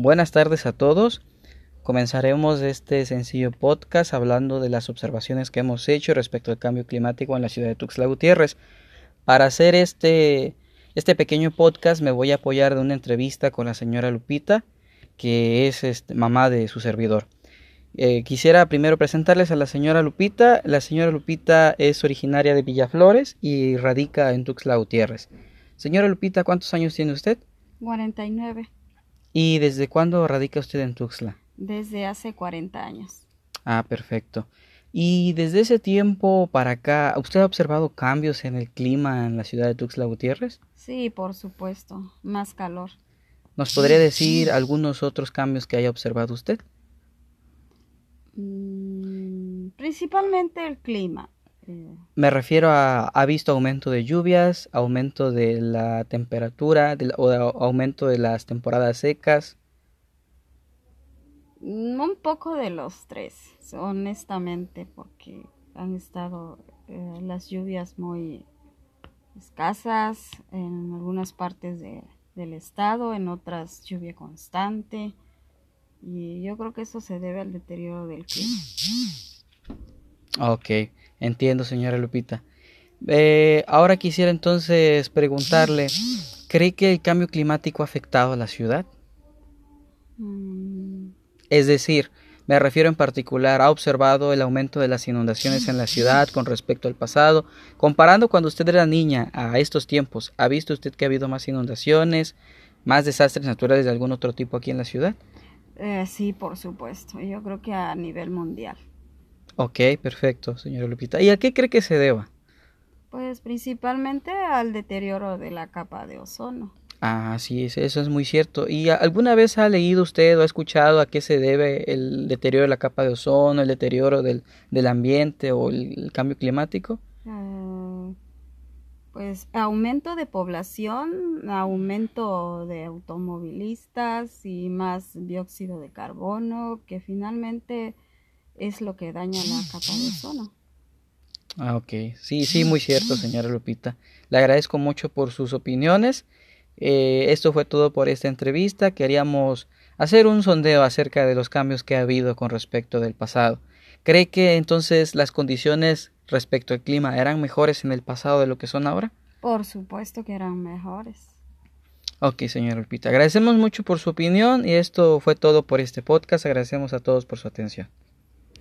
Buenas tardes a todos. Comenzaremos este sencillo podcast hablando de las observaciones que hemos hecho respecto al cambio climático en la ciudad de Tuxtla Gutiérrez. Para hacer este, este pequeño podcast me voy a apoyar de una entrevista con la señora Lupita, que es este, mamá de su servidor. Eh, quisiera primero presentarles a la señora Lupita. La señora Lupita es originaria de Villaflores y radica en Tuxtla Gutiérrez. Señora Lupita, ¿cuántos años tiene usted? 49. ¿Y desde cuándo radica usted en Tuxtla? Desde hace 40 años. Ah, perfecto. Y desde ese tiempo para acá, ¿usted ha observado cambios en el clima en la ciudad de Tuxtla Gutiérrez? Sí, por supuesto, más calor. ¿Nos podría decir algunos otros cambios que haya observado usted? Mm, principalmente el clima. Eh, Me refiero a, ¿ha visto aumento de lluvias, aumento de la temperatura de la- o de- aumento de las temporadas secas? mm, un poco de los tres, honestamente, porque han estado eh, las lluvias muy escasas en algunas partes de- del estado, en otras lluvia constante. Y yo creo que eso se debe al deterioro del clima. Ok, entiendo, señora Lupita. Eh, ahora quisiera entonces preguntarle, ¿cree que el cambio climático ha afectado a la ciudad? Mm, Es decir, me refiero en particular, ¿ha observado el aumento de las inundaciones en la ciudad con respecto al pasado? Comparando cuando usted era niña a estos tiempos, ¿ha visto usted que ha habido más inundaciones, más desastres naturales de algún otro tipo aquí en la ciudad? eh, sí, por supuesto. Yo creo que a nivel mundial. Ok, perfecto, señora Lupita. ¿Y a qué cree que se deba? Pues principalmente al deterioro de la capa de ozono. Ah, sí, es- eso es muy cierto. ¿Y alguna vez ha leído usted o ha escuchado a qué se debe el deterioro de la capa de ozono, el deterioro del, del ambiente o el, el cambio climático? Eh, pues aumento de población, aumento de automovilistas y más dióxido de carbono, que finalmente es lo que daña la capa de ozono. Ah, ok. Sí, sí, muy cierto, señora Lupita. Le agradezco mucho por sus opiniones. Eh, esto fue todo por esta entrevista. Queríamos hacer un sondeo acerca de los cambios que ha habido con respecto del pasado. ¿Cree que entonces las condiciones respecto al clima eran mejores en el pasado de lo que son ahora? Por supuesto que eran mejores. Ok, señora Lupita. Agradecemos mucho por su opinión y esto fue todo por este podcast. Agradecemos a todos por su atención.